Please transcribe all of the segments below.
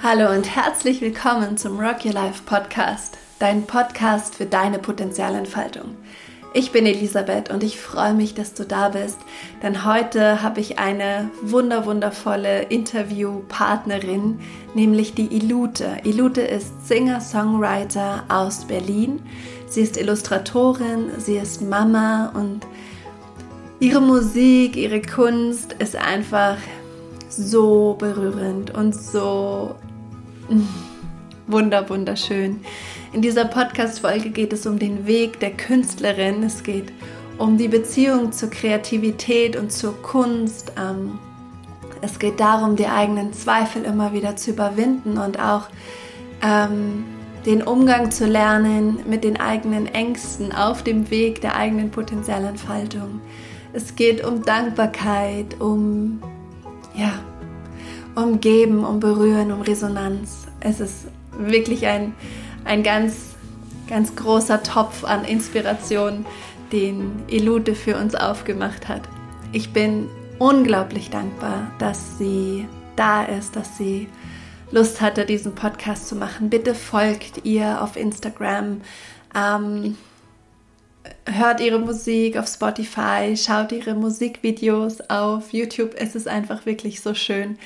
Hallo und herzlich willkommen zum Rock Your Life Podcast, dein Podcast für deine Potenzialentfaltung. Ich bin Elisabeth und ich freue mich, dass du da bist, denn heute habe ich eine wunder wundervolle Interviewpartnerin, nämlich die Ilute. Ilute ist Singer-Songwriter aus Berlin. Sie ist Illustratorin, sie ist Mama und ihre Musik, ihre Kunst ist einfach so berührend und so Wunder, wunderschön. In dieser Podcast-Folge geht es um den Weg der Künstlerin. Es geht um die Beziehung zur Kreativität und zur Kunst. Ähm, es geht darum, die eigenen Zweifel immer wieder zu überwinden und auch ähm, den Umgang zu lernen mit den eigenen Ängsten auf dem Weg der eigenen Potenzialentfaltung. Es geht um Dankbarkeit, um ja, um Geben, um Berühren, um Resonanz. Es ist wirklich ein, ein ganz, ganz großer Topf an Inspiration, den Elute für uns aufgemacht hat. Ich bin unglaublich dankbar, dass sie da ist, dass sie Lust hatte, diesen Podcast zu machen. Bitte folgt ihr auf Instagram. Ähm, hört ihre Musik auf Spotify, schaut ihre Musikvideos auf YouTube. Es ist einfach wirklich so schön.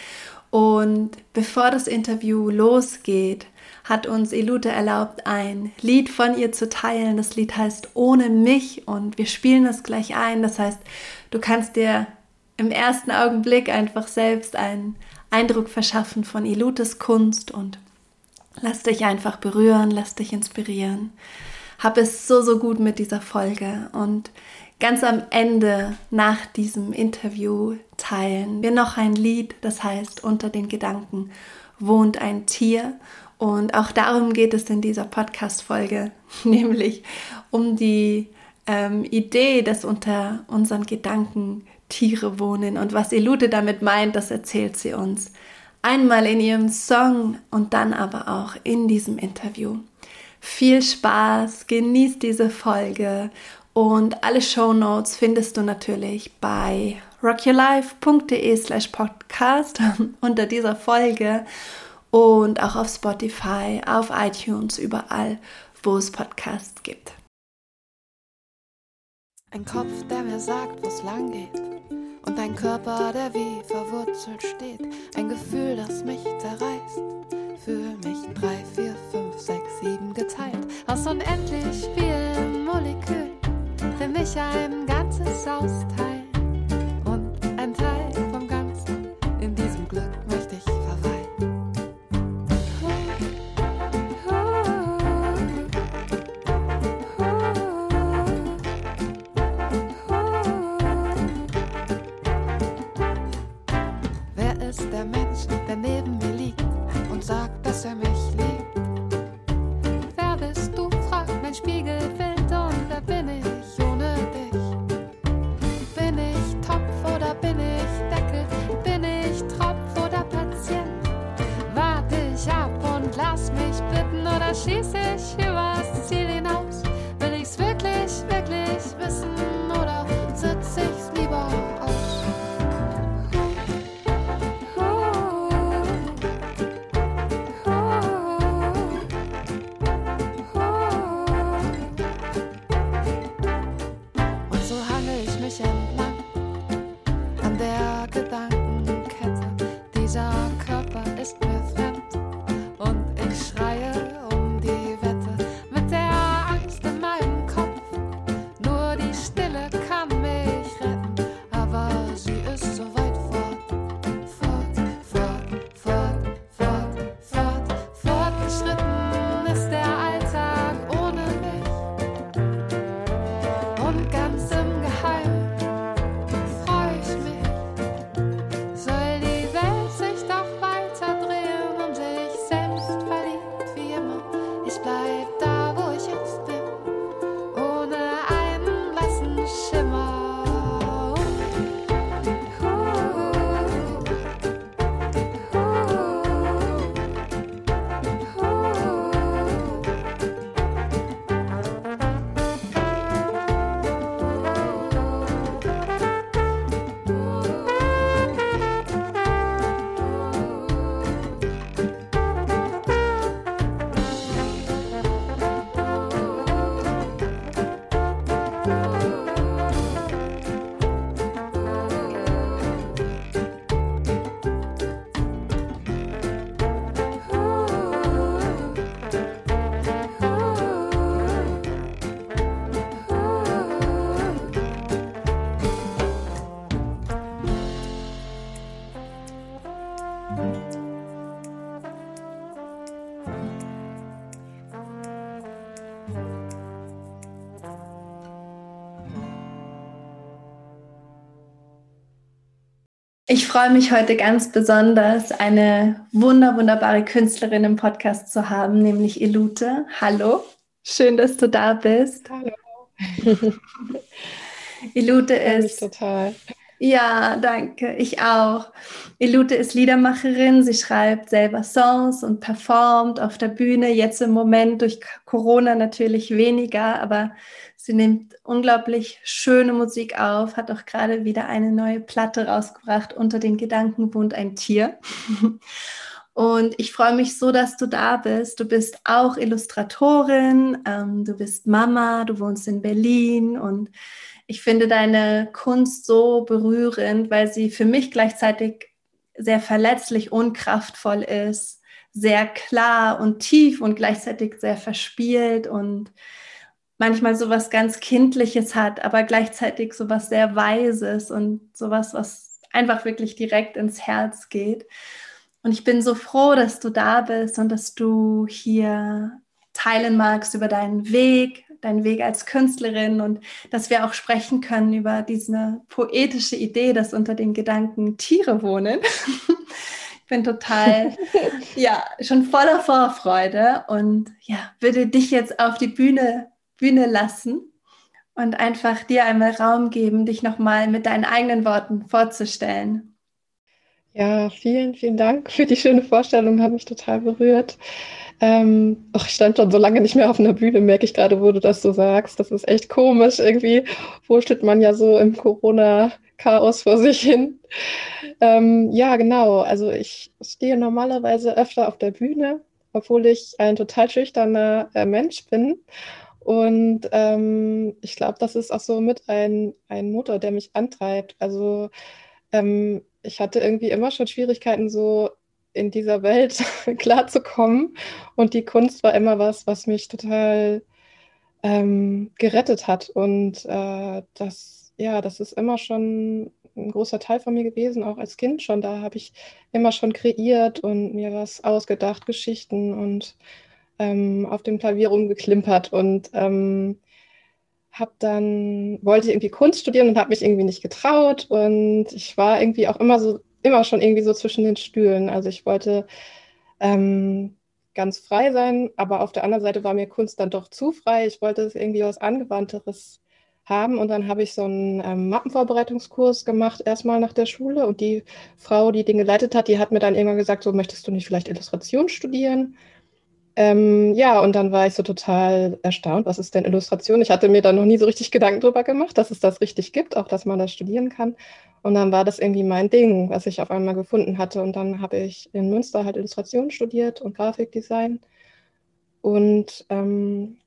Und bevor das Interview losgeht, hat uns Elute erlaubt, ein Lied von ihr zu teilen. Das Lied heißt Ohne mich und wir spielen es gleich ein. Das heißt, du kannst dir im ersten Augenblick einfach selbst einen Eindruck verschaffen von Elutes Kunst und lass dich einfach berühren, lass dich inspirieren. Hab es so, so gut mit dieser Folge und ganz am Ende nach diesem Interview teilen wir noch ein Lied, das heißt Unter den Gedanken wohnt ein Tier. Und auch darum geht es in dieser Podcast-Folge, nämlich um die ähm, Idee, dass unter unseren Gedanken Tiere wohnen. Und was Elute damit meint, das erzählt sie uns. Einmal in ihrem Song und dann aber auch in diesem Interview. Viel Spaß, genießt diese Folge und alle Show Notes findest du natürlich bei rockyourlife.de slash podcast unter dieser Folge und auch auf Spotify, auf iTunes, überall, wo es Podcasts gibt. Ein Kopf, der mir sagt, wo es lang geht. Und ein Körper, der wie verwurzelt steht. Ein Gefühl, das mich zerreißt. Für mich drei, vier, fünf, sechs, sieben geteilt. Aus unendlich Molekülen für mich ein ganzes Austeil und ein Teil vom Ganzen. In diesem Glück möchte freue mich heute ganz besonders, eine wunder, wunderbare Künstlerin im Podcast zu haben, nämlich Elute. Hallo, schön, dass du da bist. Hallo. Elute ist. total. Ja, danke. Ich auch. Elute ist Liedermacherin. Sie schreibt selber Songs und performt auf der Bühne. Jetzt im Moment durch Corona natürlich weniger, aber Sie nimmt unglaublich schöne Musik auf, hat auch gerade wieder eine neue Platte rausgebracht. Unter den Gedanken wohnt ein Tier. Und ich freue mich so, dass du da bist. Du bist auch Illustratorin, ähm, du bist Mama, du wohnst in Berlin und ich finde deine Kunst so berührend, weil sie für mich gleichzeitig sehr verletzlich und kraftvoll ist, sehr klar und tief und gleichzeitig sehr verspielt und manchmal so was ganz Kindliches hat, aber gleichzeitig so was sehr Weises und sowas, was einfach wirklich direkt ins Herz geht. Und ich bin so froh, dass du da bist und dass du hier teilen magst über deinen Weg, deinen Weg als Künstlerin und dass wir auch sprechen können über diese poetische Idee, dass unter den Gedanken Tiere wohnen. ich bin total, ja, schon voller Vorfreude und ja, würde dich jetzt auf die Bühne Bühne lassen und einfach dir einmal Raum geben, dich nochmal mit deinen eigenen Worten vorzustellen. Ja, vielen, vielen Dank für die schöne Vorstellung, hat mich total berührt. Ähm, oh, ich stand schon so lange nicht mehr auf einer Bühne, merke ich gerade, wo du das so sagst. Das ist echt komisch. Irgendwie wurschtelt man ja so im Corona-Chaos vor sich hin. Ähm, ja, genau. Also ich stehe normalerweise öfter auf der Bühne, obwohl ich ein total schüchterner äh, Mensch bin. Und ähm, ich glaube, das ist auch so mit ein, ein Motor, der mich antreibt. Also ähm, ich hatte irgendwie immer schon Schwierigkeiten, so in dieser Welt klarzukommen. Und die Kunst war immer was, was mich total ähm, gerettet hat. Und äh, das, ja, das ist immer schon ein großer Teil von mir gewesen, auch als Kind schon. Da habe ich immer schon kreiert und mir was ausgedacht, Geschichten und ähm, auf dem Klavier rumgeklimpert und ähm, habe dann wollte irgendwie Kunst studieren und habe mich irgendwie nicht getraut und ich war irgendwie auch immer so immer schon irgendwie so zwischen den Stühlen. Also ich wollte ähm, ganz frei sein, aber auf der anderen Seite war mir Kunst dann doch zu frei. Ich wollte irgendwie was Angewandteres haben und dann habe ich so einen ähm, Mappenvorbereitungskurs gemacht, erstmal nach der Schule und die Frau, die den geleitet hat, die hat mir dann irgendwann gesagt, so möchtest du nicht vielleicht Illustration studieren? Ähm, ja, und dann war ich so total erstaunt, was ist denn Illustration? Ich hatte mir da noch nie so richtig Gedanken drüber gemacht, dass es das richtig gibt, auch dass man das studieren kann. Und dann war das irgendwie mein Ding, was ich auf einmal gefunden hatte. Und dann habe ich in Münster halt Illustration studiert und Grafikdesign. Und ähm,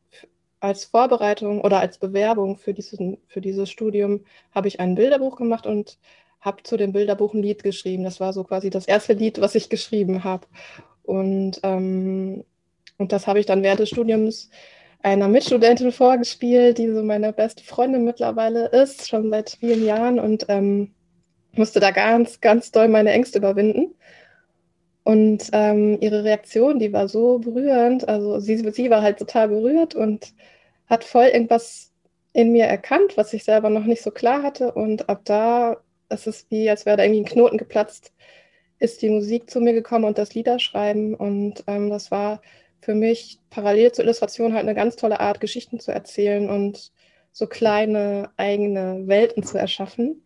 als Vorbereitung oder als Bewerbung für, diesen, für dieses Studium habe ich ein Bilderbuch gemacht und habe zu dem Bilderbuch ein Lied geschrieben. Das war so quasi das erste Lied, was ich geschrieben habe. Und ähm, und das habe ich dann während des Studiums einer Mitstudentin vorgespielt, die so meine beste Freundin mittlerweile ist, schon seit vielen Jahren und ähm, musste da ganz, ganz doll meine Ängste überwinden. Und ähm, ihre Reaktion, die war so berührend. Also sie, sie war halt total berührt und hat voll irgendwas in mir erkannt, was ich selber noch nicht so klar hatte. Und ab da, es ist wie, als wäre da irgendwie ein Knoten geplatzt, ist die Musik zu mir gekommen und das Liederschreiben. Und ähm, das war für mich parallel zur Illustration halt eine ganz tolle Art, Geschichten zu erzählen und so kleine eigene Welten zu erschaffen.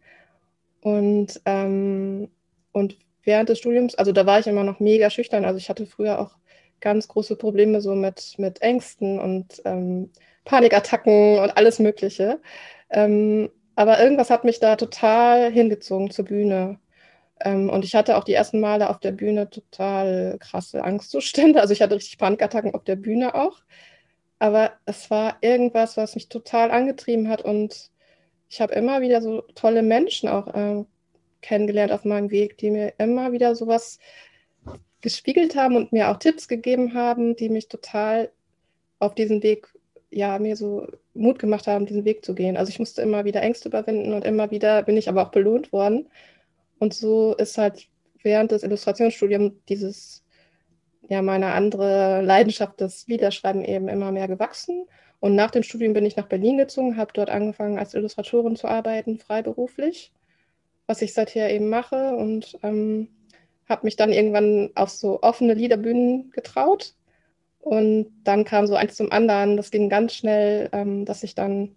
Und, ähm, und während des Studiums, also da war ich immer noch mega schüchtern. Also ich hatte früher auch ganz große Probleme so mit, mit Ängsten und ähm, Panikattacken und alles Mögliche. Ähm, aber irgendwas hat mich da total hingezogen zur Bühne. Ähm, und ich hatte auch die ersten Male auf der Bühne total krasse Angstzustände. Also ich hatte richtig Panikattacken auf der Bühne auch. Aber es war irgendwas, was mich total angetrieben hat. Und ich habe immer wieder so tolle Menschen auch äh, kennengelernt auf meinem Weg, die mir immer wieder sowas gespiegelt haben und mir auch Tipps gegeben haben, die mich total auf diesen Weg, ja, mir so Mut gemacht haben, diesen Weg zu gehen. Also ich musste immer wieder Ängste überwinden und immer wieder bin ich aber auch belohnt worden. Und so ist halt während des Illustrationsstudiums dieses, ja, meine andere Leidenschaft, das Liederschreiben eben immer mehr gewachsen. Und nach dem Studium bin ich nach Berlin gezogen, habe dort angefangen, als Illustratorin zu arbeiten, freiberuflich. was ich seither eben mache und ähm, habe mich dann irgendwann auf so offene Liederbühnen getraut. Und dann kam so eins zum anderen. Das ging ganz schnell, ähm, dass ich dann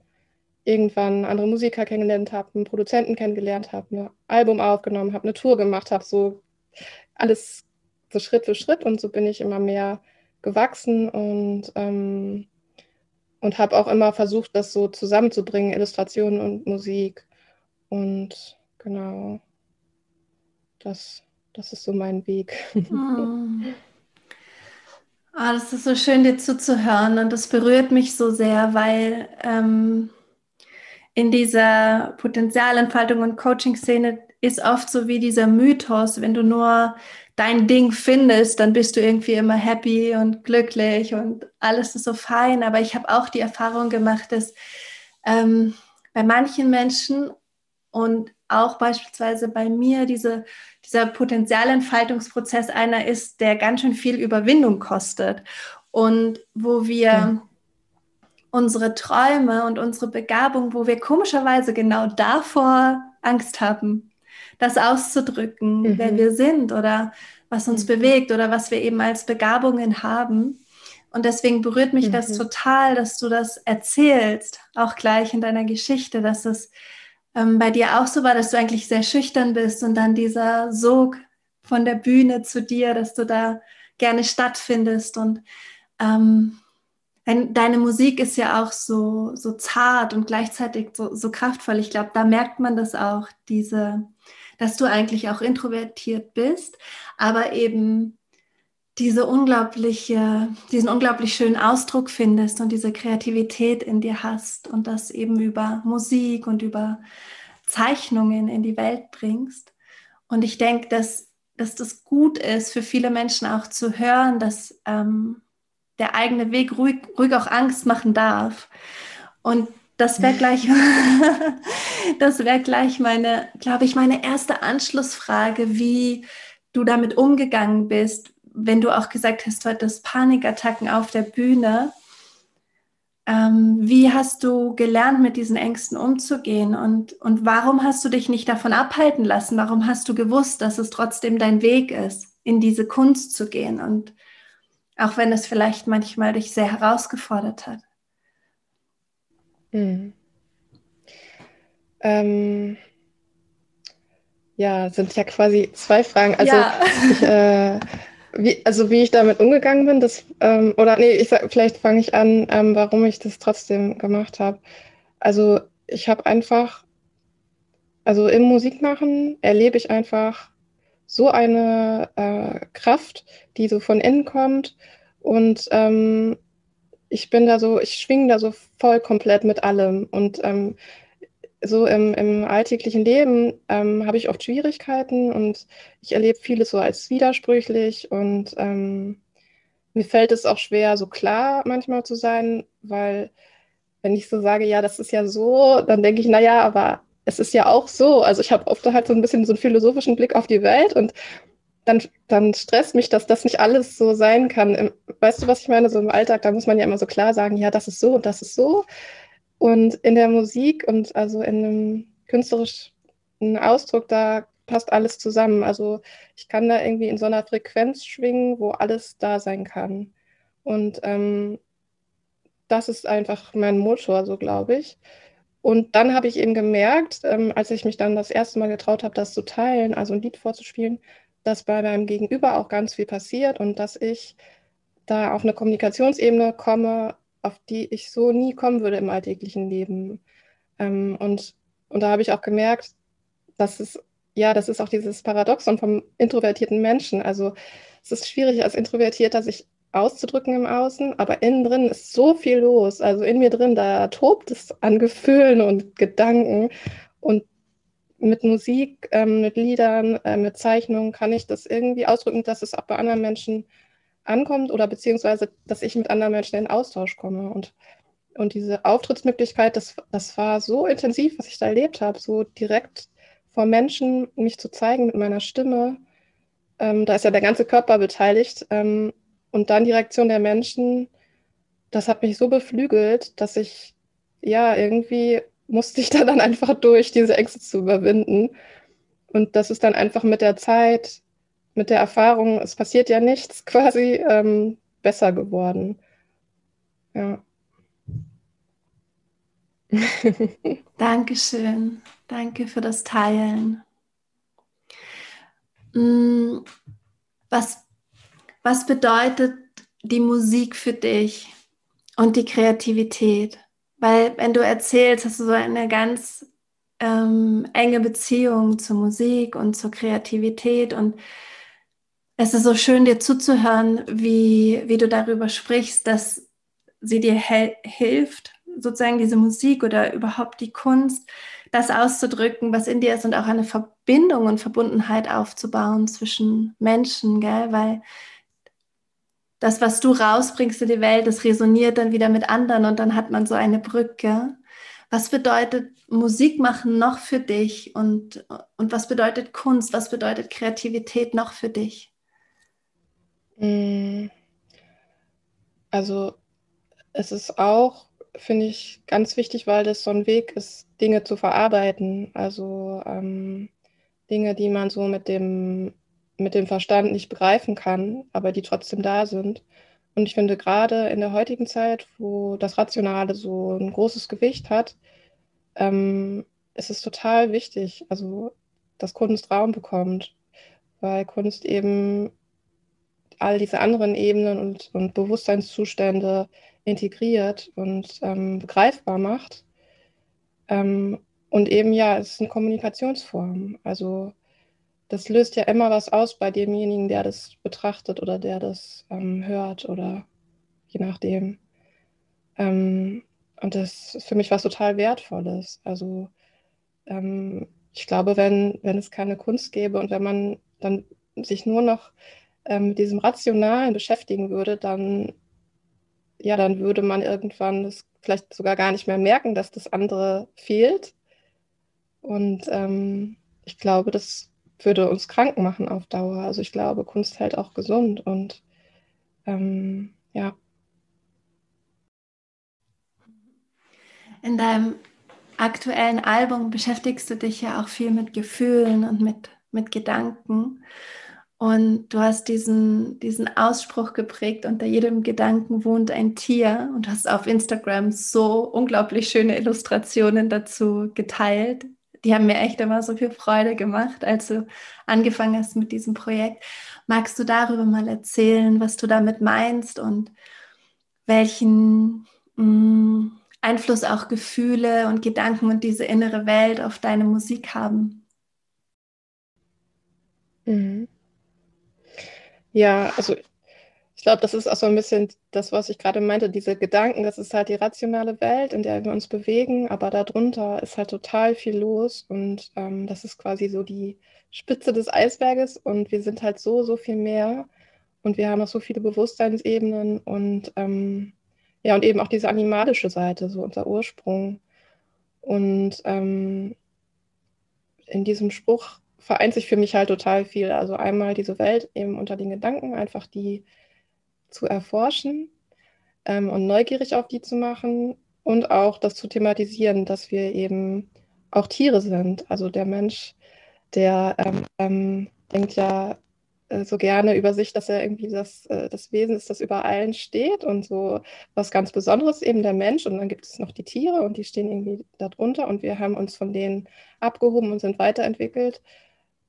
irgendwann andere Musiker kennengelernt habe, einen Produzenten kennengelernt habe, ein Album aufgenommen habe, eine Tour gemacht habe, so alles so Schritt für Schritt. Und so bin ich immer mehr gewachsen und, ähm, und habe auch immer versucht, das so zusammenzubringen, Illustrationen und Musik. Und genau, das das ist so mein Weg. Oh. Oh, das ist so schön, dir zuzuhören und das berührt mich so sehr, weil ähm, in dieser Potenzialentfaltung und Coaching-Szene ist oft so wie dieser Mythos, wenn du nur dein Ding findest, dann bist du irgendwie immer happy und glücklich und alles ist so fein. Aber ich habe auch die Erfahrung gemacht, dass ähm, bei manchen Menschen und auch beispielsweise bei mir diese, dieser Potenzialentfaltungsprozess einer ist, der ganz schön viel Überwindung kostet und wo wir mhm. Unsere Träume und unsere Begabung, wo wir komischerweise genau davor Angst haben, das auszudrücken, mhm. wer wir sind oder was uns mhm. bewegt oder was wir eben als Begabungen haben. Und deswegen berührt mich das mhm. total, dass du das erzählst, auch gleich in deiner Geschichte, dass es ähm, bei dir auch so war, dass du eigentlich sehr schüchtern bist und dann dieser Sog von der Bühne zu dir, dass du da gerne stattfindest und ähm, deine Musik ist ja auch so, so zart und gleichzeitig so, so kraftvoll. Ich glaube, da merkt man das auch, diese, dass du eigentlich auch introvertiert bist, aber eben diese unglaubliche, diesen unglaublich schönen Ausdruck findest und diese Kreativität in dir hast und das eben über Musik und über Zeichnungen in die Welt bringst. Und ich denke, dass, dass das gut ist für viele Menschen auch zu hören, dass ähm, der eigene Weg ruhig, ruhig auch Angst machen darf. Und das wäre gleich, das wäre gleich meine, glaube ich, meine erste Anschlussfrage, wie du damit umgegangen bist, wenn du auch gesagt hast, heute das Panikattacken auf der Bühne, ähm, wie hast du gelernt, mit diesen Ängsten umzugehen und, und warum hast du dich nicht davon abhalten lassen? Warum hast du gewusst, dass es trotzdem dein Weg ist, in diese Kunst zu gehen und auch wenn es vielleicht manchmal dich sehr herausgefordert hat? Mhm. Ähm, ja, sind ja quasi zwei Fragen. Also ja. ich, äh, wie, also wie ich damit umgegangen bin, das, ähm, oder nee, ich sag, vielleicht fange ich an, ähm, warum ich das trotzdem gemacht habe. Also ich habe einfach, also im Musikmachen erlebe ich einfach so eine äh, Kraft, die so von innen kommt. Und ähm, ich bin da so, ich schwinge da so voll komplett mit allem. Und ähm, so im, im alltäglichen Leben ähm, habe ich oft Schwierigkeiten und ich erlebe vieles so als widersprüchlich. Und ähm, mir fällt es auch schwer, so klar manchmal zu sein, weil wenn ich so sage, ja, das ist ja so, dann denke ich, naja, aber es ist ja auch so. Also ich habe oft halt so ein bisschen so einen philosophischen Blick auf die Welt und dann, dann stresst mich, dass das nicht alles so sein kann. Weißt du, was ich meine? So im Alltag, da muss man ja immer so klar sagen, ja, das ist so und das ist so. Und in der Musik und also in einem künstlerischen Ausdruck, da passt alles zusammen. Also ich kann da irgendwie in so einer Frequenz schwingen, wo alles da sein kann. Und ähm, das ist einfach mein Motor, so glaube ich. Und dann habe ich eben gemerkt, ähm, als ich mich dann das erste Mal getraut habe, das zu teilen, also ein Lied vorzuspielen, dass bei meinem Gegenüber auch ganz viel passiert und dass ich da auf eine Kommunikationsebene komme, auf die ich so nie kommen würde im alltäglichen Leben. Ähm, und, und da habe ich auch gemerkt, dass es, ja, das ist auch dieses Paradoxon vom introvertierten Menschen. Also es ist schwierig als Introvertierter sich auszudrücken im Außen, aber innen drin ist so viel los. Also in mir drin, da tobt es an Gefühlen und Gedanken. Und mit Musik, ähm, mit Liedern, äh, mit Zeichnungen kann ich das irgendwie ausdrücken, dass es auch bei anderen Menschen ankommt oder beziehungsweise, dass ich mit anderen Menschen in Austausch komme. Und, und diese Auftrittsmöglichkeit, das, das war so intensiv, was ich da erlebt habe, so direkt vor Menschen mich zu zeigen mit meiner Stimme. Ähm, da ist ja der ganze Körper beteiligt. Ähm, und dann die Reaktion der Menschen, das hat mich so beflügelt, dass ich, ja, irgendwie musste ich da dann einfach durch, diese Ängste zu überwinden. und das ist dann einfach mit der Zeit, mit der Erfahrung, es passiert ja nichts quasi, ähm, besser geworden. Ja. Dankeschön. Danke für das Teilen. Mm, was, was bedeutet die Musik für dich und die Kreativität? Weil wenn du erzählst, hast du so eine ganz ähm, enge Beziehung zur Musik und zur Kreativität und es ist so schön, dir zuzuhören, wie, wie du darüber sprichst, dass sie dir hilft, sozusagen diese Musik oder überhaupt die Kunst, das auszudrücken, was in dir ist und auch eine Verbindung und Verbundenheit aufzubauen zwischen Menschen, gell? weil das, was du rausbringst in die Welt, das resoniert dann wieder mit anderen und dann hat man so eine Brücke. Was bedeutet Musik machen noch für dich und, und was bedeutet Kunst, was bedeutet Kreativität noch für dich? Mm. Also es ist auch, finde ich, ganz wichtig, weil das so ein Weg ist, Dinge zu verarbeiten. Also ähm, Dinge, die man so mit dem mit dem Verstand nicht begreifen kann, aber die trotzdem da sind. Und ich finde gerade in der heutigen Zeit, wo das Rationale so ein großes Gewicht hat, ähm, ist es total wichtig, also dass Kunst Raum bekommt, weil Kunst eben all diese anderen Ebenen und, und Bewusstseinszustände integriert und ähm, begreifbar macht. Ähm, und eben ja, es ist eine Kommunikationsform. Also das löst ja immer was aus bei demjenigen, der das betrachtet oder der das ähm, hört oder je nachdem. Ähm, und das ist für mich was total Wertvolles. Also ähm, ich glaube, wenn, wenn es keine Kunst gäbe und wenn man dann sich nur noch ähm, mit diesem Rationalen beschäftigen würde, dann, ja, dann würde man irgendwann das vielleicht sogar gar nicht mehr merken, dass das andere fehlt. Und ähm, ich glaube, das würde uns krank machen auf Dauer. Also ich glaube, Kunst hält auch gesund und ähm, ja. In deinem aktuellen Album beschäftigst du dich ja auch viel mit Gefühlen und mit, mit Gedanken. Und du hast diesen, diesen Ausspruch geprägt, unter jedem Gedanken wohnt ein Tier. Und hast auf Instagram so unglaublich schöne Illustrationen dazu geteilt die haben mir echt immer so viel Freude gemacht, als du angefangen hast mit diesem Projekt. Magst du darüber mal erzählen, was du damit meinst und welchen mh, mm, Einfluss auch Gefühle und Gedanken und diese innere Welt auf deine Musik haben? Mhm. Ja, also ich glaube, das ist auch so ein bisschen das, was ich gerade meinte, diese Gedanken, das ist halt die rationale Welt, in der wir uns bewegen, aber darunter ist halt total viel los und ähm, das ist quasi so die Spitze des Eisberges und wir sind halt so, so viel mehr und wir haben auch so viele Bewusstseinsebenen und ähm, ja, und eben auch diese animalische Seite, so unser Ursprung. Und ähm, in diesem Spruch vereint sich für mich halt total viel. Also einmal diese Welt eben unter den Gedanken, einfach die zu erforschen ähm, und neugierig auf die zu machen und auch das zu thematisieren, dass wir eben auch Tiere sind. Also der Mensch, der ähm, ähm, denkt ja äh, so gerne über sich, dass er irgendwie das, äh, das Wesen ist, das über allen steht und so was ganz Besonderes, eben der Mensch. Und dann gibt es noch die Tiere und die stehen irgendwie darunter und wir haben uns von denen abgehoben und sind weiterentwickelt.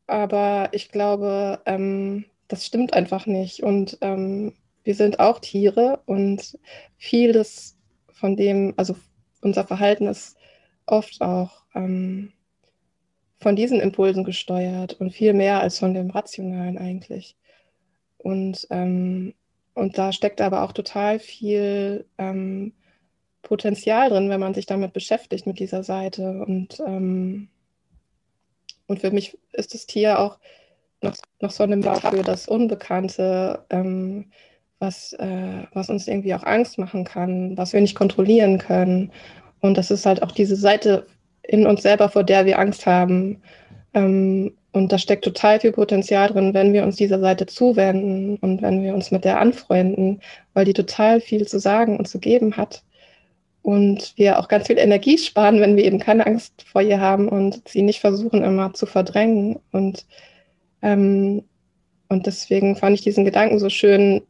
Aber ich glaube, ähm, das stimmt einfach nicht. Und ähm, wir sind auch Tiere und vieles von dem, also unser Verhalten ist oft auch ähm, von diesen Impulsen gesteuert und viel mehr als von dem Rationalen eigentlich. Und, ähm, und da steckt aber auch total viel ähm, Potenzial drin, wenn man sich damit beschäftigt, mit dieser Seite. Und, ähm, und für mich ist das Tier auch noch, noch so eine Bau für das Unbekannte, ähm, was, äh, was uns irgendwie auch Angst machen kann, was wir nicht kontrollieren können. Und das ist halt auch diese Seite in uns selber, vor der wir Angst haben. Ähm, und da steckt total viel Potenzial drin, wenn wir uns dieser Seite zuwenden und wenn wir uns mit der anfreunden, weil die total viel zu sagen und zu geben hat. und wir auch ganz viel Energie sparen, wenn wir eben keine Angst vor ihr haben und sie nicht versuchen immer zu verdrängen. Und, ähm, und deswegen fand ich diesen Gedanken so schön,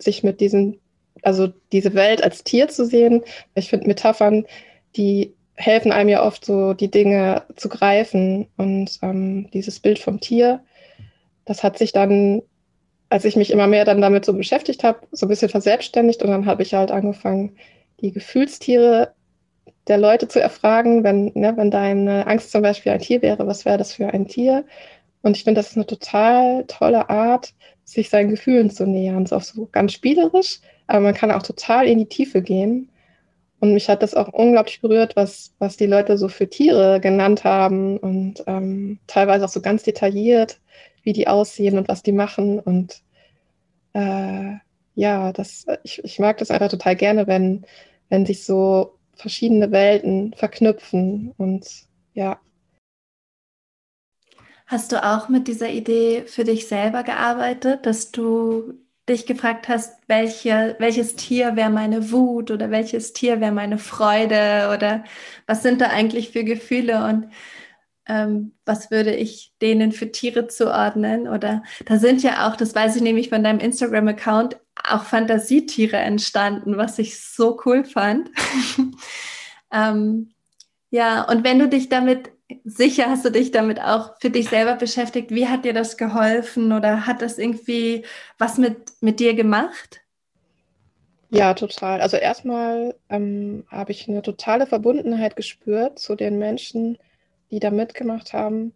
sich mit diesem, also diese Welt als Tier zu sehen. Ich finde Metaphern, die helfen einem ja oft so, die Dinge zu greifen. Und ähm, dieses Bild vom Tier, das hat sich dann, als ich mich immer mehr dann damit so beschäftigt habe, so ein bisschen verselbstständigt und dann habe ich halt angefangen, die Gefühlstiere der Leute zu erfragen, wenn, ne, wenn deine Angst zum Beispiel ein Tier wäre, was wäre das für ein Tier? Und ich finde, das ist eine total tolle Art, sich seinen Gefühlen zu nähern. Das ist auch so ganz spielerisch, aber man kann auch total in die Tiefe gehen. Und mich hat das auch unglaublich berührt, was, was die Leute so für Tiere genannt haben und ähm, teilweise auch so ganz detailliert, wie die aussehen und was die machen. Und äh, ja, das, ich, ich mag das einfach total gerne, wenn, wenn sich so verschiedene Welten verknüpfen und ja. Hast du auch mit dieser Idee für dich selber gearbeitet, dass du dich gefragt hast, welche, welches Tier wäre meine Wut oder welches Tier wäre meine Freude oder was sind da eigentlich für Gefühle und ähm, was würde ich denen für Tiere zuordnen? Oder da sind ja auch, das weiß ich nämlich von deinem Instagram-Account, auch Fantasietiere entstanden, was ich so cool fand. ähm, ja, und wenn du dich damit, sicher hast du dich damit auch für dich selber beschäftigt, wie hat dir das geholfen oder hat das irgendwie was mit, mit dir gemacht? Ja, total. Also erstmal ähm, habe ich eine totale Verbundenheit gespürt zu den Menschen, die da mitgemacht haben.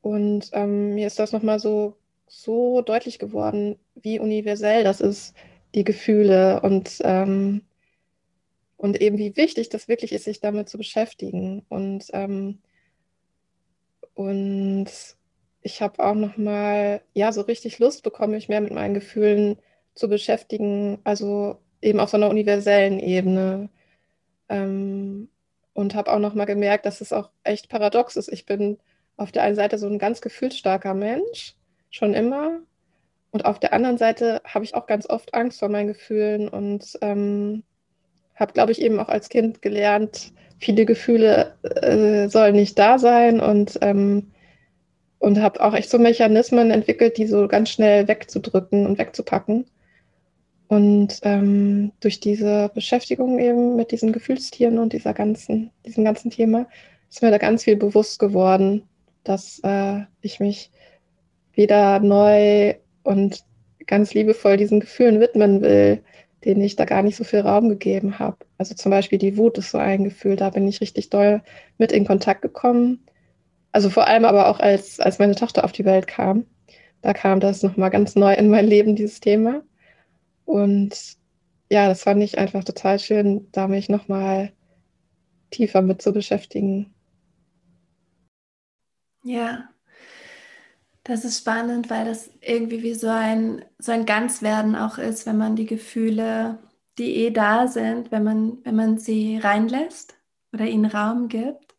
Und ähm, mir ist das nochmal so, so deutlich geworden, wie universell das ist, die Gefühle und, ähm, und eben wie wichtig das wirklich ist, sich damit zu beschäftigen. Und, ähm, und ich habe auch nochmal, ja, so richtig Lust bekommen, mich mehr mit meinen Gefühlen zu beschäftigen, also eben auf so einer universellen Ebene. Ähm, und habe auch nochmal gemerkt, dass es auch echt paradox ist. Ich bin auf der einen Seite so ein ganz gefühlsstarker Mensch, schon immer. Und auf der anderen Seite habe ich auch ganz oft Angst vor meinen Gefühlen und ähm, habe, glaube ich, eben auch als Kind gelernt, viele Gefühle äh, sollen nicht da sein und, ähm, und habe auch echt so Mechanismen entwickelt, die so ganz schnell wegzudrücken und wegzupacken. Und ähm, durch diese Beschäftigung eben mit diesen Gefühlstieren und dieser ganzen, diesem ganzen Thema ist mir da ganz viel bewusst geworden, dass äh, ich mich wieder neu und ganz liebevoll diesen Gefühlen widmen will, denen ich da gar nicht so viel Raum gegeben habe. Also zum Beispiel die Wut ist so ein Gefühl, da bin ich richtig doll mit in Kontakt gekommen. Also vor allem aber auch als, als meine Tochter auf die Welt kam. Da kam das nochmal ganz neu in mein Leben, dieses Thema. Und ja, das fand ich einfach total schön, da mich nochmal tiefer mit zu beschäftigen. Ja, das ist spannend, weil das irgendwie wie so ein, so ein Ganzwerden auch ist, wenn man die Gefühle, die eh da sind, wenn man, wenn man sie reinlässt oder ihnen Raum gibt.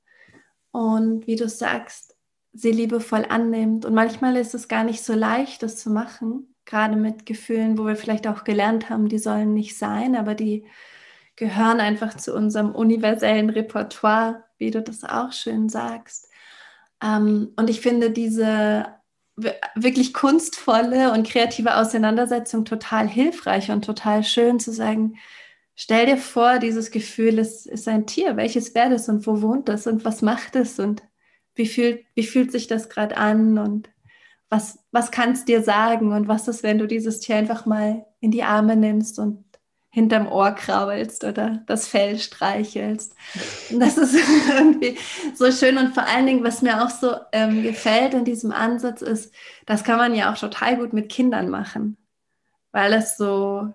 Und wie du sagst, sie liebevoll annimmt. Und manchmal ist es gar nicht so leicht, das zu machen gerade mit Gefühlen, wo wir vielleicht auch gelernt haben, die sollen nicht sein, aber die gehören einfach zu unserem universellen Repertoire, wie du das auch schön sagst. Ähm, und ich finde diese wirklich kunstvolle und kreative Auseinandersetzung total hilfreich und total schön zu sagen, stell dir vor, dieses Gefühl ist, ist ein Tier, welches wäre das und wo wohnt das und was macht es und wie fühlt, wie fühlt sich das gerade an und was, was kann es dir sagen und was ist, wenn du dieses Tier einfach mal in die Arme nimmst und hinterm Ohr krabbelst oder das Fell streichelst. Und das ist irgendwie so schön und vor allen Dingen, was mir auch so ähm, gefällt in diesem Ansatz ist, das kann man ja auch total gut mit Kindern machen, weil es so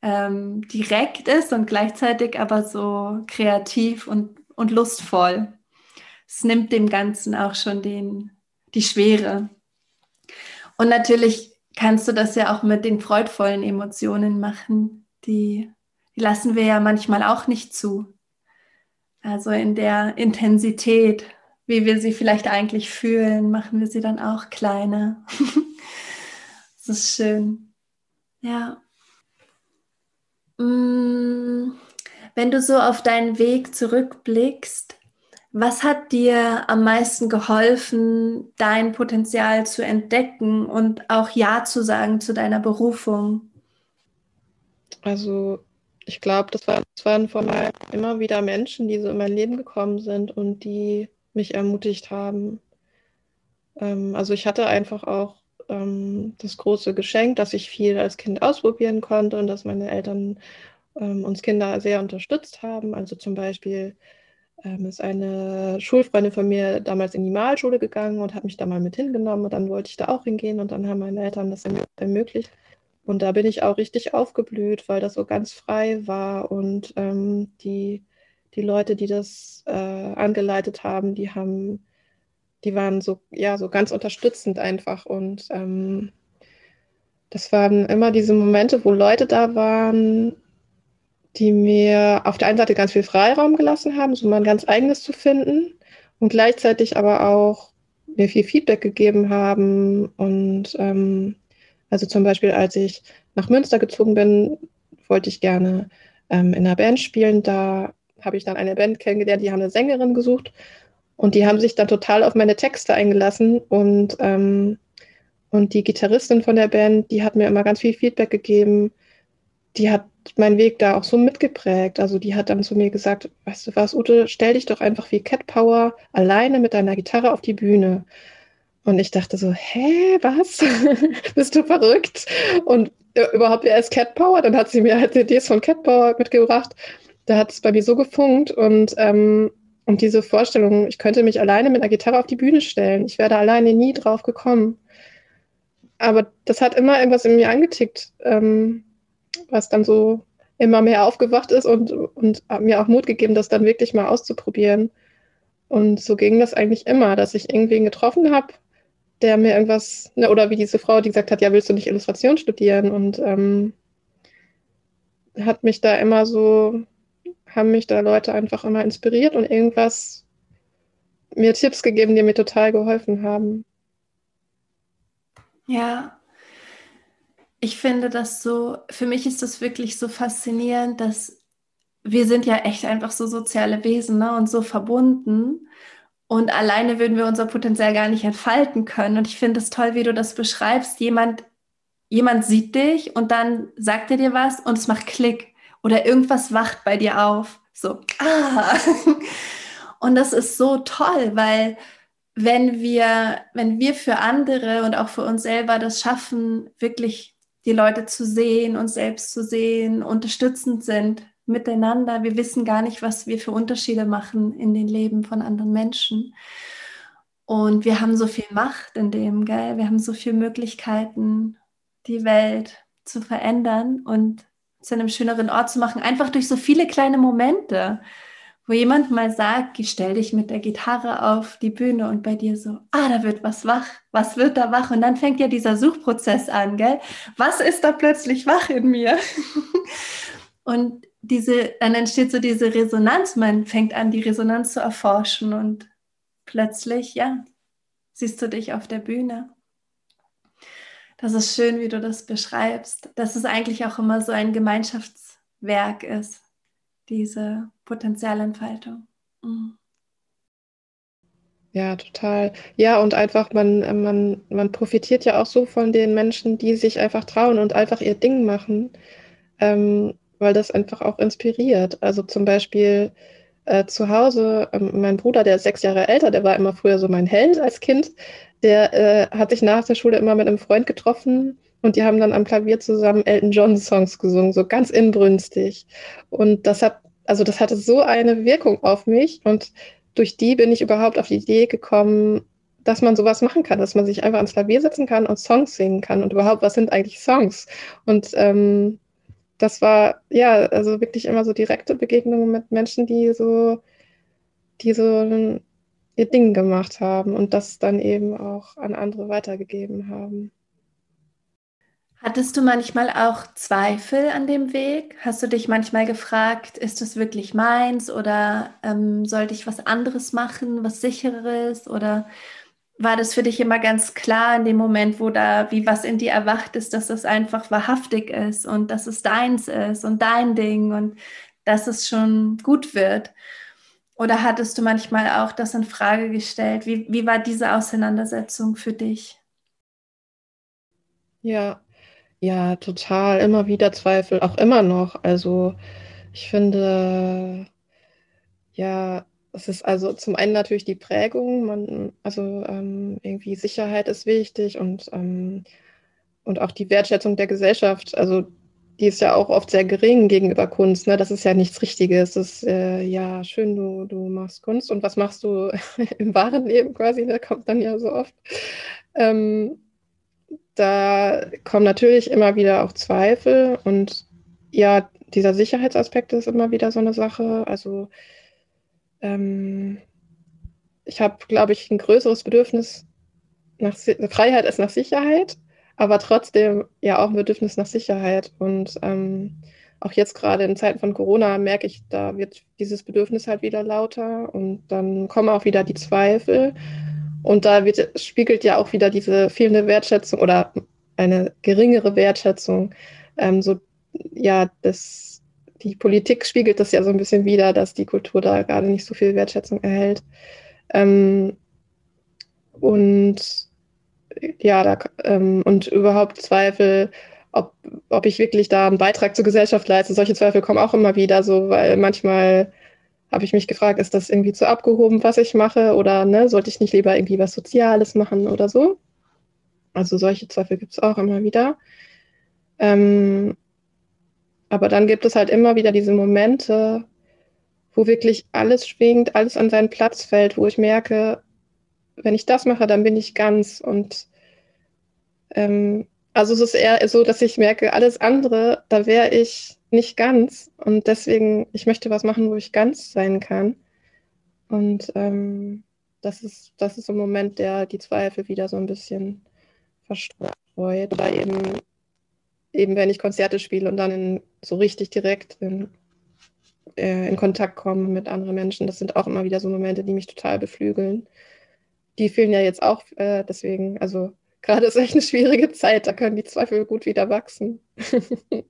ähm, direkt ist und gleichzeitig aber so kreativ und, und lustvoll. Es nimmt dem Ganzen auch schon den, die Schwere. Und natürlich kannst du das ja auch mit den freudvollen Emotionen machen. Die, die lassen wir ja manchmal auch nicht zu. Also in der Intensität, wie wir sie vielleicht eigentlich fühlen, machen wir sie dann auch kleiner. das ist schön. Ja. Mm, Wenn du so auf deinen Weg zurückblickst, was hat dir am meisten geholfen, dein Potenzial zu entdecken und auch Ja zu sagen zu deiner Berufung? Also ich glaube, das, war, das waren vor allem immer wieder Menschen, die so in mein Leben gekommen sind und die mich ermutigt haben. Ähm, also ich hatte einfach auch ähm, das große Geschenk, dass ich viel als Kind ausprobieren konnte und dass meine Eltern ähm, uns Kinder sehr unterstützt haben. Also zum Beispiel ähm, ist eine Schulfreundin von mir damals in die Malschule gegangen und hat mich da mal mit hingenommen und dann wollte ich da auch hingehen und dann haben meine Eltern das ermöglicht. Und da bin ich auch richtig aufgeblüht, weil das so ganz frei war und ähm, die, die Leute, die das äh, angeleitet haben, die haben, die waren so, ja, so ganz unterstützend einfach und ähm, das waren immer diese Momente, wo Leute da waren, die mir auf der einen Seite ganz viel Freiraum gelassen haben, so mein ganz eigenes zu finden und gleichzeitig aber auch mir viel Feedback gegeben haben. Und ähm, also zum Beispiel, als ich nach Münster gezogen bin, wollte ich gerne ähm, in einer Band spielen. Da habe ich dann eine Band kennengelernt, die haben eine Sängerin gesucht und die haben sich dann total auf meine Texte eingelassen und ähm, und die Gitarristin von der Band, die hat mir immer ganz viel Feedback gegeben. Die hat meinen Weg da auch so mitgeprägt. Also die hat dann zu mir gesagt, weißt du was, Ute, stell dich doch einfach wie Cat Power alleine mit deiner Gitarre auf die Bühne. Und ich dachte so, hä, was? Bist du verrückt? Und äh, überhaupt, wer ist Cat Power? Dann hat sie mir halt CDs von Cat Power mitgebracht. Da hat es bei mir so gefunkt und, ähm, und diese Vorstellung, ich könnte mich alleine mit einer Gitarre auf die Bühne stellen. Ich wäre alleine nie drauf gekommen. Aber das hat immer irgendwas in mir angetickt. Ähm, was dann so immer mehr aufgewacht ist und, und mir auch Mut gegeben, das dann wirklich mal auszuprobieren. Und so ging das eigentlich immer, dass ich irgendwen getroffen habe, der mir irgendwas, ne, oder wie diese Frau, die gesagt hat, ja, willst du nicht Illustration studieren? Und ähm, hat mich da immer so, haben mich da Leute einfach immer inspiriert und irgendwas mir Tipps gegeben, die mir total geholfen haben. Ja, ich finde das so, für mich ist das wirklich so faszinierend, dass wir sind ja echt einfach so soziale Wesen ne, und so verbunden. Und alleine würden wir unser Potenzial gar nicht entfalten können. Und ich finde es toll, wie du das beschreibst. Jemand, jemand sieht dich und dann sagt er dir was und es macht Klick. Oder irgendwas wacht bei dir auf. So, ah. Und das ist so toll, weil wenn wir, wenn wir für andere und auch für uns selber das schaffen, wirklich die Leute zu sehen, uns selbst zu sehen, unterstützend sind miteinander. Wir wissen gar nicht, was wir für Unterschiede machen in den Leben von anderen Menschen. Und wir haben so viel Macht in dem, gell? Wir haben so viele Möglichkeiten, die Welt zu verändern und zu einem schöneren Ort zu machen, einfach durch so viele kleine Momente wo jemand mal sagt, stell dich mit der Gitarre auf die Bühne und bei dir so, ah, da wird was wach, was wird da wach? Und dann fängt ja dieser Suchprozess an, gell? Was ist da plötzlich wach in mir? und diese, dann entsteht so diese Resonanz, man fängt an, die Resonanz zu erforschen und plötzlich, ja, siehst du dich auf der Bühne. Das ist schön, wie du das beschreibst, dass es eigentlich auch immer so ein Gemeinschaftswerk ist diese Potenzialentfaltung. Mhm. Ja, total. Ja, und einfach, man, man, man profitiert ja auch so von den Menschen, die sich einfach trauen und einfach ihr Ding machen, ähm, weil das einfach auch inspiriert. Also zum Beispiel äh, zu Hause, ähm, mein Bruder, der ist sechs Jahre älter, der war immer früher so mein Held als Kind, der äh, hat sich nach der Schule immer mit einem Freund getroffen und die haben dann am Klavier zusammen Elton John Songs gesungen, so ganz inbrünstig. Und das hat, also das hatte so eine Wirkung auf mich. Und durch die bin ich überhaupt auf die Idee gekommen, dass man sowas machen kann, dass man sich einfach ans Klavier setzen kann und Songs singen kann. Und überhaupt, was sind eigentlich Songs? Und ähm, das war ja also wirklich immer so direkte Begegnungen mit Menschen, die so, die so ihr Ding gemacht haben und das dann eben auch an andere weitergegeben haben. Hattest du manchmal auch Zweifel an dem Weg? Hast du dich manchmal gefragt, ist das wirklich meins oder ähm, sollte ich was anderes machen, was sicheres? Oder war das für dich immer ganz klar in dem Moment, wo da wie was in dir erwacht ist, dass das einfach wahrhaftig ist und dass es deins ist und dein Ding und dass es schon gut wird? Oder hattest du manchmal auch das in Frage gestellt? Wie, wie war diese Auseinandersetzung für dich? Ja, ja, total. Immer wieder Zweifel, auch immer noch. Also ich finde, ja, es ist also zum einen natürlich die Prägung, man, also ähm, irgendwie Sicherheit ist wichtig und, ähm, und auch die Wertschätzung der Gesellschaft. Also die ist ja auch oft sehr gering gegenüber Kunst. Ne? Das ist ja nichts Richtiges. Das ist äh, ja schön, du, du machst Kunst und was machst du im wahren Leben quasi? Da ne? kommt dann ja so oft. Ähm, da kommen natürlich immer wieder auch Zweifel und ja, dieser Sicherheitsaspekt ist immer wieder so eine Sache. Also ähm, ich habe, glaube ich, ein größeres Bedürfnis nach Freiheit als nach Sicherheit, aber trotzdem ja auch ein Bedürfnis nach Sicherheit. Und ähm, auch jetzt gerade in Zeiten von Corona merke ich, da wird dieses Bedürfnis halt wieder lauter und dann kommen auch wieder die Zweifel. Und da wird, spiegelt ja auch wieder diese fehlende Wertschätzung oder eine geringere Wertschätzung ähm, so ja, das, die Politik spiegelt das ja so ein bisschen wider, dass die Kultur da gerade nicht so viel Wertschätzung erhält. Ähm, und ja, da, ähm, und überhaupt Zweifel, ob, ob ich wirklich da einen Beitrag zur Gesellschaft leiste. Solche Zweifel kommen auch immer wieder so, weil manchmal habe ich mich gefragt, ist das irgendwie zu abgehoben, was ich mache, oder ne, sollte ich nicht lieber irgendwie was Soziales machen oder so? Also solche Zweifel gibt es auch immer wieder. Ähm, aber dann gibt es halt immer wieder diese Momente, wo wirklich alles schwingt, alles an seinen Platz fällt, wo ich merke, wenn ich das mache, dann bin ich ganz. Und ähm, also es ist eher so, dass ich merke, alles andere, da wäre ich nicht ganz. Und deswegen, ich möchte was machen, wo ich ganz sein kann. Und ähm, das ist, das ist so ein Moment, der die Zweifel wieder so ein bisschen verstreut. Oder eben eben wenn ich Konzerte spiele und dann in, so richtig direkt in, äh, in Kontakt komme mit anderen Menschen, das sind auch immer wieder so Momente, die mich total beflügeln. Die fehlen ja jetzt auch, äh, deswegen, also gerade ist echt eine schwierige Zeit, da können die Zweifel gut wieder wachsen.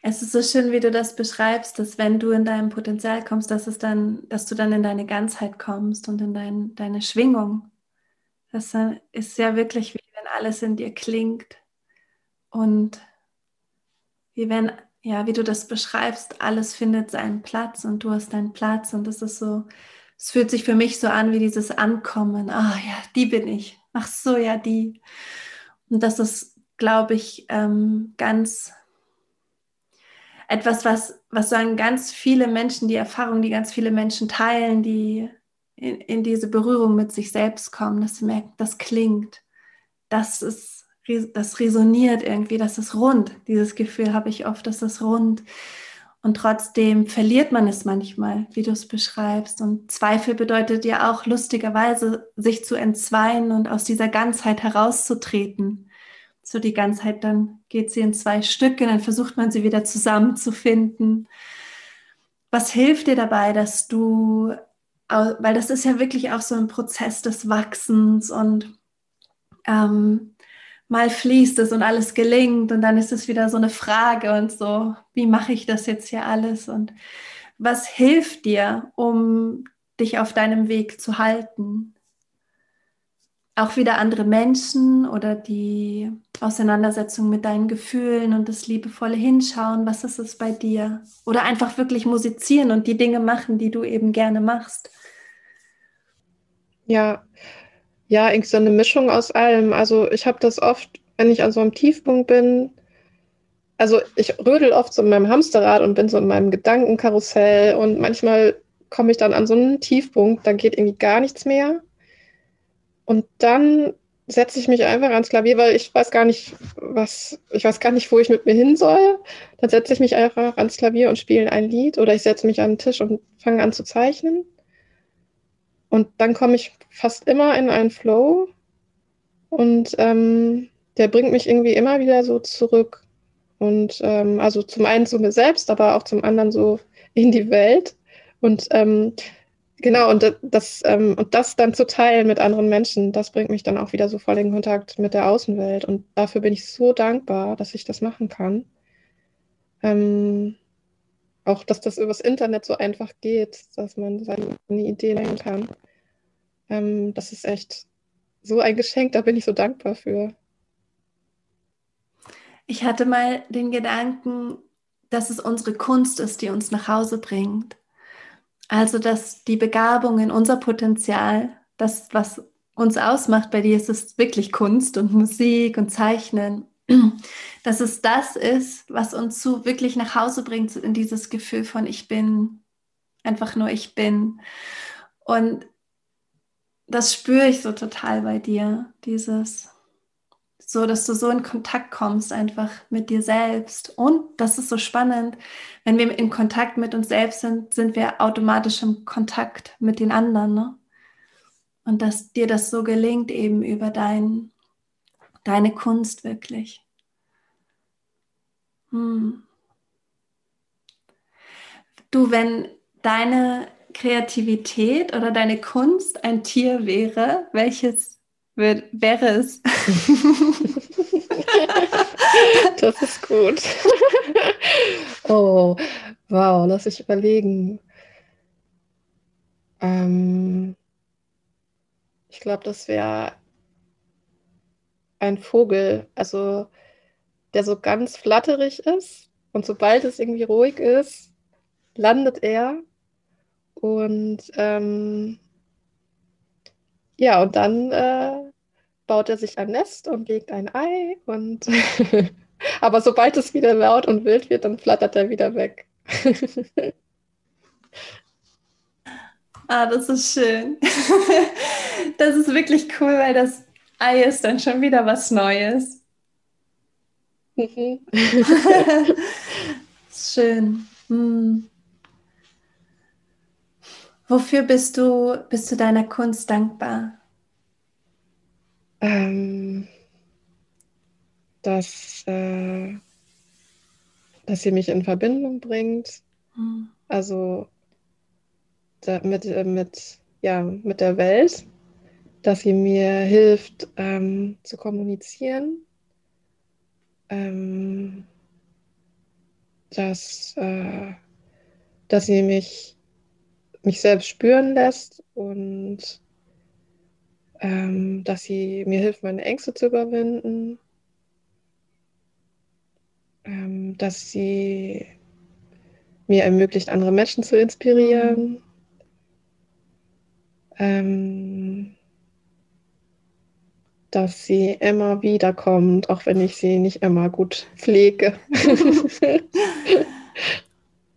Es ist so schön, wie du das beschreibst, dass wenn du in deinem Potenzial kommst, dass es dann, dass du dann in deine Ganzheit kommst und in dein, deine Schwingung. Das ist ja wirklich wie alles in dir klingt und wie wenn, ja, wie du das beschreibst, alles findet seinen Platz und du hast deinen Platz und das ist so, es fühlt sich für mich so an wie dieses Ankommen. Ah ja, die bin ich. Ach so, ja, die. Und das ist, glaube ich, ähm, ganz etwas, was, was sagen ganz viele Menschen, die Erfahrung, die ganz viele Menschen teilen, die in, in diese Berührung mit sich selbst kommen, dass sie merken, das klingt das ist, das resoniert irgendwie, das ist rund. Dieses Gefühl habe ich oft, das rund. Und trotzdem verliert man es manchmal, wie du es beschreibst. Und Zweifel bedeutet ja auch lustigerweise, sich zu entzweien und aus dieser Ganzheit herauszutreten. So die Ganzheit, dann geht sie in zwei Stücke, dann versucht man sie wieder zusammenzufinden. Was hilft dir dabei, dass du, weil das ist ja wirklich auch so ein Prozess des Wachsens und ähm, mal fließt es und alles gelingt und dann ist es wieder so eine Frage und so, wie mache ich das jetzt hier alles und was hilft dir, um dich auf deinem Weg zu halten? Auch wieder andere Menschen oder die Auseinandersetzung mit deinen Gefühlen und das liebevolle Hinschauen, was ist es bei dir? Oder einfach wirklich musizieren und die Dinge machen, die du eben gerne machst. Ja, ja, irgendwie so eine Mischung aus allem. Also ich habe das oft, wenn ich an so einem Tiefpunkt bin, also ich rödel oft so in meinem Hamsterrad und bin so in meinem Gedankenkarussell und manchmal komme ich dann an so einen Tiefpunkt, da geht irgendwie gar nichts mehr. Und dann setze ich mich einfach ans Klavier, weil ich weiß gar nicht, was, ich weiß gar nicht, wo ich mit mir hin soll. Dann setze ich mich einfach ans Klavier und spiele ein Lied oder ich setze mich an den Tisch und fange an zu zeichnen. Und dann komme ich fast immer in einen Flow und ähm, der bringt mich irgendwie immer wieder so zurück. Und ähm, also zum einen zu mir selbst, aber auch zum anderen so in die Welt. Und ähm, genau, und das, ähm, und das dann zu teilen mit anderen Menschen, das bringt mich dann auch wieder so voll in Kontakt mit der Außenwelt. Und dafür bin ich so dankbar, dass ich das machen kann. Auch, dass das übers Internet so einfach geht, dass man seine Ideen nehmen kann. Ähm, das ist echt so ein Geschenk, da bin ich so dankbar für. Ich hatte mal den Gedanken, dass es unsere Kunst ist, die uns nach Hause bringt. Also, dass die Begabungen, unser Potenzial, das, was uns ausmacht, bei dir ist es wirklich Kunst und Musik und Zeichnen, dass es das ist, was uns so wirklich nach Hause bringt, in dieses Gefühl von ich bin, einfach nur ich bin. Und das spüre ich so total bei dir, dieses so, dass du so in Kontakt kommst einfach mit dir selbst. Und das ist so spannend, wenn wir in Kontakt mit uns selbst sind, sind wir automatisch im Kontakt mit den anderen. Ne? Und dass dir das so gelingt eben über dein, deine Kunst wirklich. Hm. Du, wenn deine Kreativität oder deine Kunst ein Tier wäre, welches wäre es. das ist gut. oh, wow, lass ich überlegen. Ähm, ich glaube, das wäre ein Vogel, also der so ganz flatterig ist und sobald es irgendwie ruhig ist, landet er und ähm, ja, und dann äh, baut er sich ein Nest und legt ein Ei und aber sobald es wieder laut und wild wird, dann flattert er wieder weg. ah, das ist schön. das ist wirklich cool, weil das Ei ist dann schon wieder was Neues. Mhm. schön. Hm. Wofür bist du, bist du deiner Kunst dankbar? Ähm, dass, äh, dass sie mich in Verbindung bringt. Mhm. Also da, mit, äh, mit, ja, mit der Welt, dass sie mir hilft ähm, zu kommunizieren. Ähm, dass, äh, dass sie mich, mich selbst spüren lässt und ähm, dass sie mir hilft, meine Ängste zu überwinden, ähm, dass sie mir ermöglicht, andere Menschen zu inspirieren. Ähm, dass sie immer wieder kommt, auch wenn ich sie nicht immer gut pflege.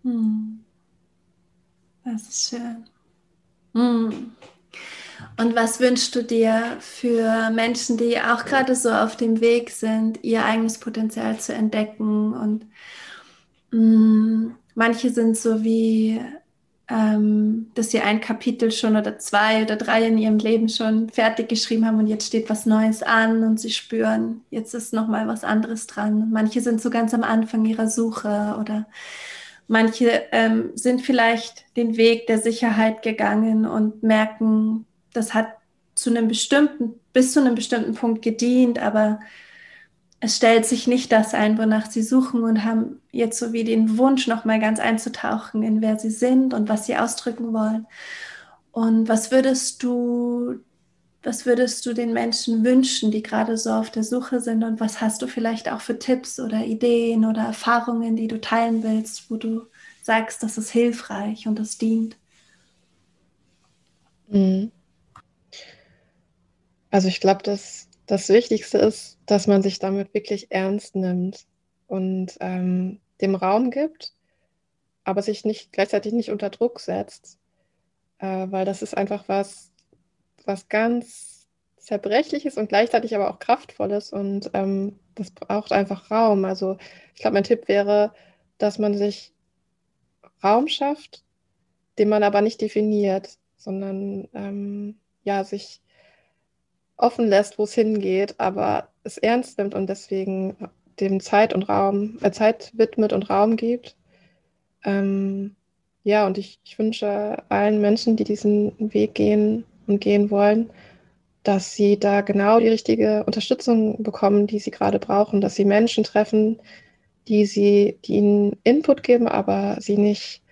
hm. Das ist schön. Hm. Und was wünschst du dir für Menschen, die auch gerade so auf dem Weg sind, ihr eigenes Potenzial zu entdecken? Und mh, mm, manche sind so wie, ähm, dass sie ein Kapitel schon oder zwei oder drei in ihrem Leben schon fertig geschrieben haben und jetzt steht was Neues an und sie spüren, jetzt ist noch mal was anderes dran. Manche sind so ganz am Anfang ihrer Suche oder manche ähm, sind vielleicht den Weg der Sicherheit gegangen und merken, das hat zu einem bestimmten, bis zu einem bestimmten Punkt gedient, aber es stellt sich nicht das ein, wonach sie suchen und haben jetzt so wie den Wunsch, nochmal ganz einzutauchen in wer sie sind und was sie ausdrücken wollen. Und was würdest du, was würdest du den Menschen wünschen, die gerade so auf der Suche sind? Und was hast du vielleicht auch für Tipps oder Ideen oder Erfahrungen, die du teilen willst, wo du sagst, das ist hilfreich und das dient? Mhm. Also ich glaube, dass das Wichtigste ist, dass man sich damit wirklich ernst nimmt und ähm, dem Raum gibt, aber sich nicht gleichzeitig nicht unter Druck setzt, äh, weil das ist einfach was, was ganz zerbrechliches und gleichzeitig aber auch kraftvolles und ähm, das braucht einfach Raum. Also ich glaube, mein Tipp wäre, dass man sich Raum schafft, den man aber nicht definiert, sondern ähm, ja sich offen lässt, wo es hingeht, aber es ernst nimmt und deswegen dem Zeit und Raum, äh, Zeit widmet und Raum gibt. Ähm, ja, und ich, ich wünsche allen Menschen, die diesen Weg gehen und gehen wollen, dass sie da genau die richtige Unterstützung bekommen, die sie gerade brauchen, dass sie Menschen treffen, die sie, die ihnen Input geben, aber sie nicht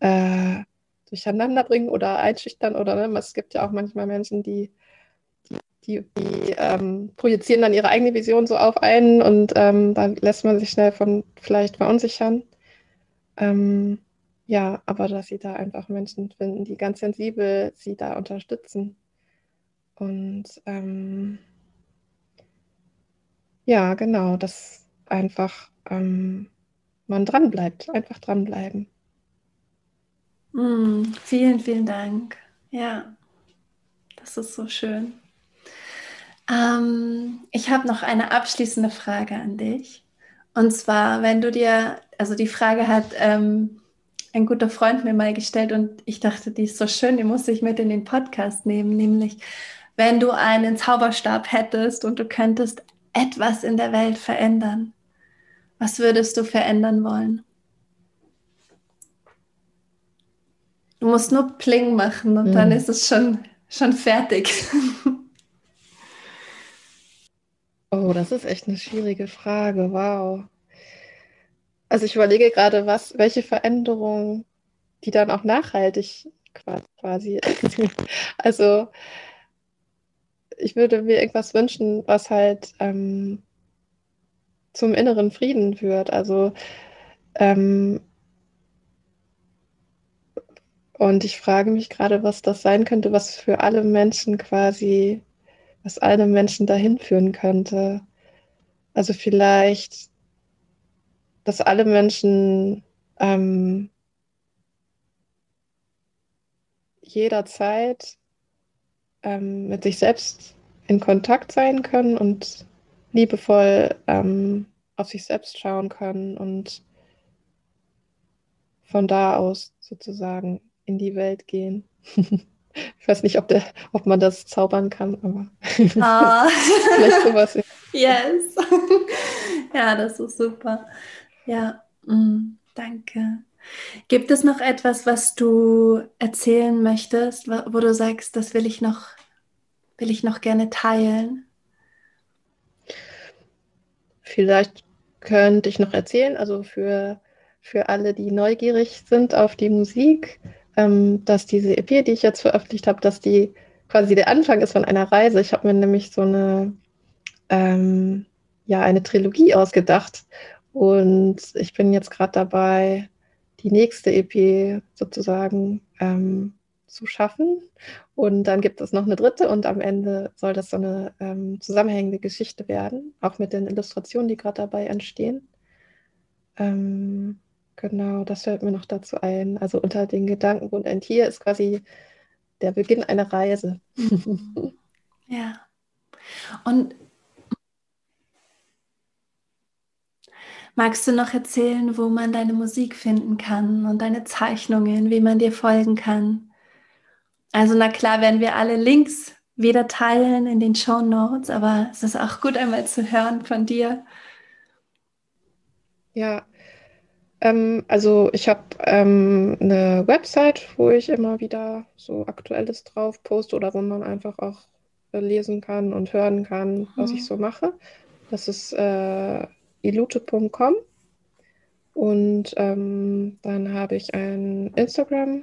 äh, durcheinander bringen oder einschüchtern oder ne? es gibt ja auch manchmal Menschen, die die, die ähm, projizieren dann ihre eigene Vision so auf einen und ähm, dann lässt man sich schnell von vielleicht verunsichern. Ähm, ja, aber dass sie da einfach Menschen finden, die ganz sensibel sie da unterstützen. Und ähm, ja, genau, dass einfach ähm, man dranbleibt, einfach dranbleiben. Mm, vielen, vielen Dank. Ja, das ist so schön. Ähm, ich habe noch eine abschließende Frage an dich. Und zwar, wenn du dir, also die Frage hat ähm, ein guter Freund mir mal gestellt und ich dachte, die ist so schön, die muss ich mit in den Podcast nehmen, nämlich, wenn du einen Zauberstab hättest und du könntest etwas in der Welt verändern, was würdest du verändern wollen? Du musst nur Pling machen und mhm. dann ist es schon, schon fertig. Oh, das ist echt eine schwierige Frage. Wow. Also ich überlege gerade, was, welche Veränderungen, die dann auch nachhaltig quasi. also ich würde mir irgendwas wünschen, was halt ähm, zum inneren Frieden führt. Also ähm, und ich frage mich gerade, was das sein könnte, was für alle Menschen quasi was alle Menschen dahin führen könnte. Also vielleicht, dass alle Menschen ähm, jederzeit ähm, mit sich selbst in Kontakt sein können und liebevoll ähm, auf sich selbst schauen können und von da aus sozusagen in die Welt gehen. Ich weiß nicht, ob, der, ob man das zaubern kann, aber ah. vielleicht sowas. yes. ja, das ist super. Ja, mm, danke. Gibt es noch etwas, was du erzählen möchtest, wo du sagst, das will ich noch, will ich noch gerne teilen? Vielleicht könnte ich noch erzählen, also für, für alle, die neugierig sind auf die Musik, ähm, dass diese EP, die ich jetzt veröffentlicht habe, dass die quasi der Anfang ist von einer Reise. Ich habe mir nämlich so eine, ähm, ja, eine Trilogie ausgedacht und ich bin jetzt gerade dabei, die nächste EP sozusagen ähm, zu schaffen. Und dann gibt es noch eine dritte und am Ende soll das so eine ähm, zusammenhängende Geschichte werden, auch mit den Illustrationen, die gerade dabei entstehen. Ähm, Genau, das fällt mir noch dazu ein. Also unter den Gedanken und ein Tier ist quasi der Beginn einer Reise. ja. Und magst du noch erzählen, wo man deine Musik finden kann und deine Zeichnungen, wie man dir folgen kann? Also na klar werden wir alle Links wieder teilen in den Show Notes, aber es ist auch gut einmal zu hören von dir. Ja, ähm, also ich habe ähm, eine Website, wo ich immer wieder so Aktuelles drauf poste oder wo man einfach auch äh, lesen kann und hören kann, mhm. was ich mhm. so mache. Das ist äh, ilute.com. Und ähm, dann habe ich ein Instagram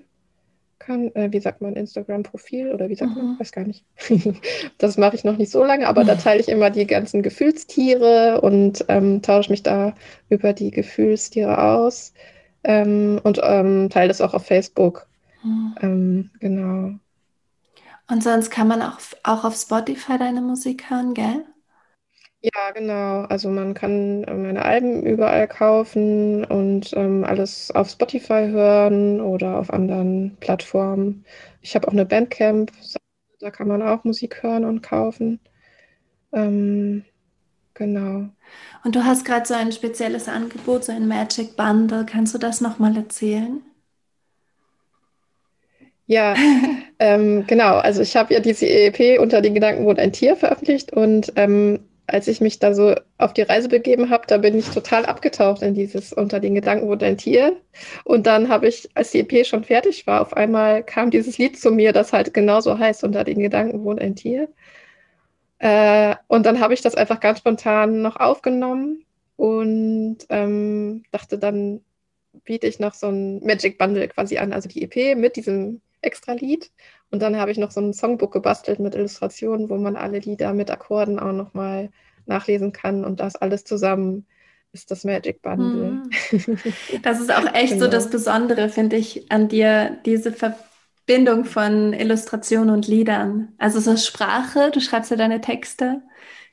kann, äh, wie sagt man, Instagram-Profil oder wie sagt mhm. man, weiß gar nicht. das mache ich noch nicht so lange, aber da teile ich immer die ganzen Gefühlstiere und ähm, tausche mich da über die Gefühlstiere aus ähm, und ähm, teile das auch auf Facebook. Mhm. Ähm, genau. Und sonst kann man auch, auch auf Spotify deine Musik hören, gell? Ja, genau. Also man kann äh, meine Alben überall kaufen und ähm, alles auf Spotify hören oder auf anderen Plattformen. Ich habe auch eine Bandcamp, da kann man auch Musik hören und kaufen. Ähm, genau. Und du hast gerade so ein spezielles Angebot, so ein Magic Bundle. Kannst du das nochmal erzählen? Ja, ähm, genau. Also ich habe ja diese EP unter den Gedanken wohnt ein Tier veröffentlicht und ähm, als ich mich da so auf die Reise begeben habe, da bin ich total abgetaucht in dieses unter den Gedanken wurde ein Tier. Und dann habe ich, als die EP schon fertig war, auf einmal kam dieses Lied zu mir, das halt genauso heißt, unter den Gedanken wohnt ein Tier. Äh, und dann habe ich das einfach ganz spontan noch aufgenommen und ähm, dachte dann, biete ich noch so ein Magic Bundle quasi an, also die EP mit diesem Extra-Lied. Und dann habe ich noch so ein Songbook gebastelt mit Illustrationen, wo man alle Lieder mit Akkorden auch nochmal nachlesen kann und das alles zusammen ist das Magic Bundle. Mhm. Das ist auch echt genau. so das Besondere, finde ich, an dir, diese Verbindung von Illustration und Liedern. Also so Sprache, du schreibst ja deine Texte,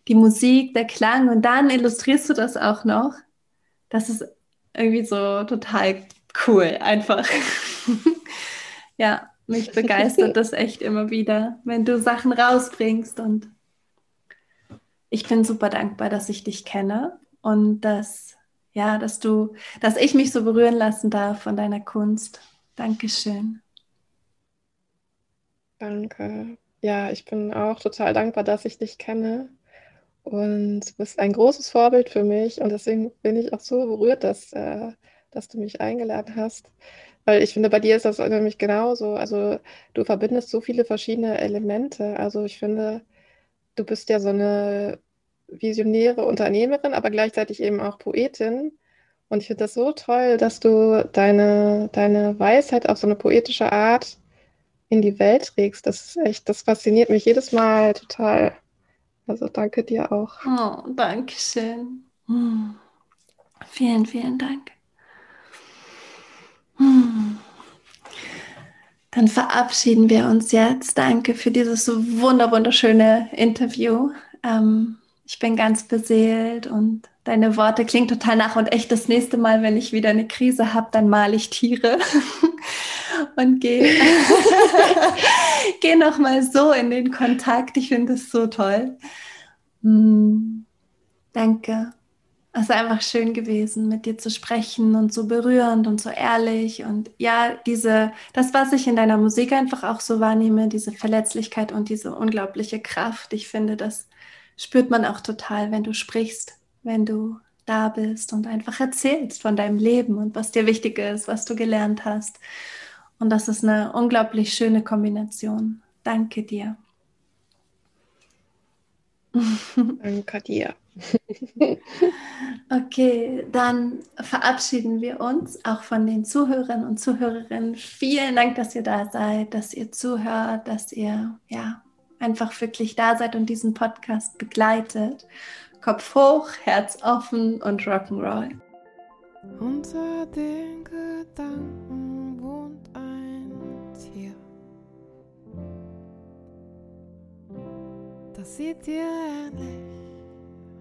die Musik, der Klang und dann illustrierst du das auch noch. Das ist irgendwie so total cool, einfach. ja, mich begeistert das echt immer wieder, wenn du Sachen rausbringst und ich bin super dankbar, dass ich dich kenne und dass, ja, dass du, dass ich mich so berühren lassen darf von deiner Kunst. Dankeschön. Danke. Ja, ich bin auch total dankbar, dass ich dich kenne. Und du bist ein großes Vorbild für mich. Und deswegen bin ich auch so berührt, dass, äh, dass du mich eingeladen hast. Weil ich finde, bei dir ist das nämlich genauso. Also du verbindest so viele verschiedene Elemente. Also ich finde, du bist ja so eine visionäre Unternehmerin, aber gleichzeitig eben auch Poetin. Und ich finde das so toll, dass du deine, deine Weisheit auf so eine poetische Art in die Welt trägst. Das ist echt, das fasziniert mich jedes Mal total. Also danke dir auch. Oh, danke schön. Hm. Vielen, vielen Dank. Hm. Dann verabschieden wir uns jetzt. Danke für dieses wunderschöne Interview. Ähm, ich bin ganz beseelt und deine Worte klingen total nach und echt das nächste Mal, wenn ich wieder eine Krise habe, dann male ich Tiere und gehe geh nochmal so in den Kontakt. Ich finde es so toll. Mm, danke. Es ist einfach schön gewesen, mit dir zu sprechen und so berührend und so ehrlich. Und ja, diese, das, was ich in deiner Musik einfach auch so wahrnehme, diese Verletzlichkeit und diese unglaubliche Kraft. Ich finde, das spürt man auch total, wenn du sprichst, wenn du da bist und einfach erzählst von deinem Leben und was dir wichtig ist, was du gelernt hast. Und das ist eine unglaublich schöne Kombination. Danke dir. Danke dir. okay, dann verabschieden wir uns auch von den Zuhörern und Zuhörerinnen. Vielen Dank, dass ihr da seid, dass ihr zuhört, dass ihr ja einfach wirklich da seid und diesen Podcast begleitet. Kopf hoch, Herz offen und Rock'n'Roll. Unter den Gedanken wohnt ein Tier. Das sieht dir ähnlich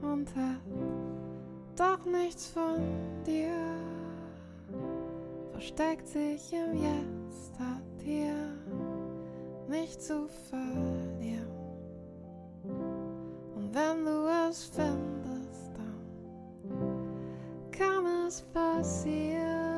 und hat doch nichts von dir. Versteckt sich im Jetzt, hat dir nicht zu verlieren. Und wenn du es findest, dann kann es passieren,